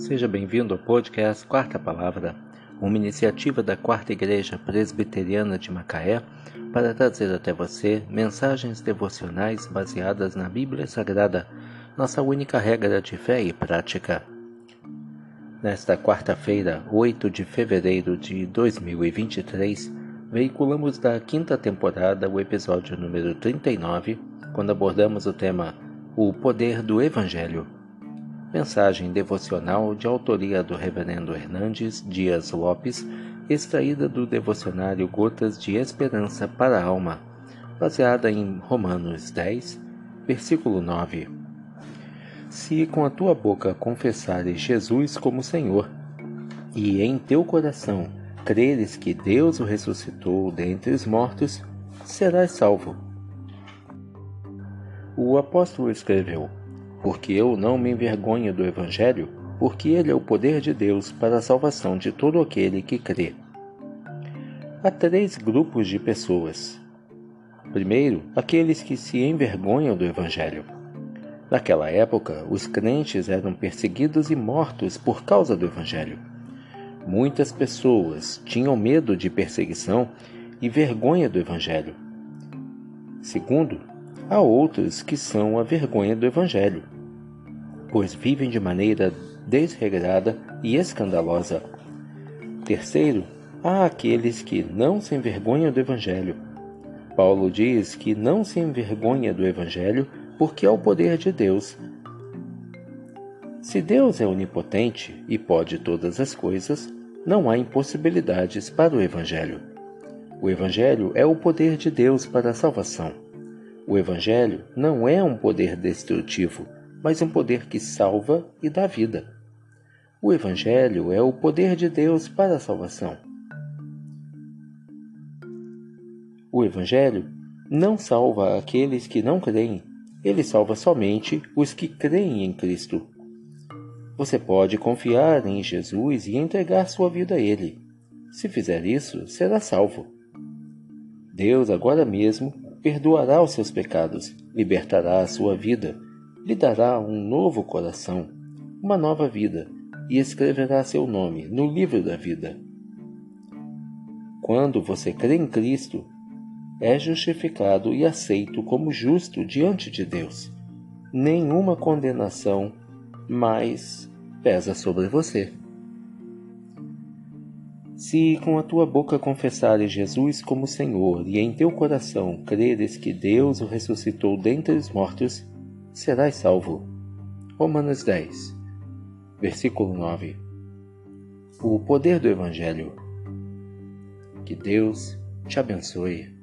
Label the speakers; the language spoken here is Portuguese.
Speaker 1: Seja bem-vindo ao podcast Quarta Palavra, uma iniciativa da Quarta Igreja Presbiteriana de Macaé para trazer até você mensagens devocionais baseadas na Bíblia Sagrada, nossa única regra de fé e prática. Nesta quarta-feira, 8 de fevereiro de 2023, veiculamos da quinta temporada o episódio número 39, quando abordamos o tema O Poder do Evangelho. Mensagem devocional de autoria do Reverendo Hernandes Dias Lopes, extraída do devocionário Gotas de Esperança para a Alma, baseada em Romanos 10, versículo 9. Se com a tua boca confessares Jesus como Senhor, e em teu coração creres que Deus o ressuscitou dentre os mortos, serás salvo. O apóstolo escreveu: porque eu não me envergonho do Evangelho, porque ele é o poder de Deus para a salvação de todo aquele que crê. Há três grupos de pessoas. Primeiro, aqueles que se envergonham do Evangelho. Naquela época, os crentes eram perseguidos e mortos por causa do Evangelho. Muitas pessoas tinham medo de perseguição e vergonha do Evangelho. Segundo, há outros que são a vergonha do Evangelho, pois vivem de maneira desregrada e escandalosa. Terceiro, há aqueles que não se envergonham do Evangelho. Paulo diz que não se envergonha do Evangelho porque é o poder de Deus. Se Deus é onipotente e pode todas as coisas, não há impossibilidades para o Evangelho. O Evangelho é o poder de Deus para a salvação. O Evangelho não é um poder destrutivo, mas um poder que salva e dá vida. O Evangelho é o poder de Deus para a salvação. O Evangelho não salva aqueles que não creem, ele salva somente os que creem em Cristo. Você pode confiar em Jesus e entregar sua vida a Ele. Se fizer isso, será salvo. Deus agora mesmo perdoará os seus pecados, libertará a sua vida, lhe dará um novo coração, uma nova vida, e escreverá seu nome no livro da vida. Quando você crê em Cristo, é justificado e aceito como justo diante de Deus. Nenhuma condenação mais pesa sobre você. Se com a tua boca confessares Jesus como Senhor e em teu coração creres que Deus o ressuscitou dentre os mortos, serás salvo. Romanos 10, versículo 9. O poder do Evangelho. Que Deus te abençoe.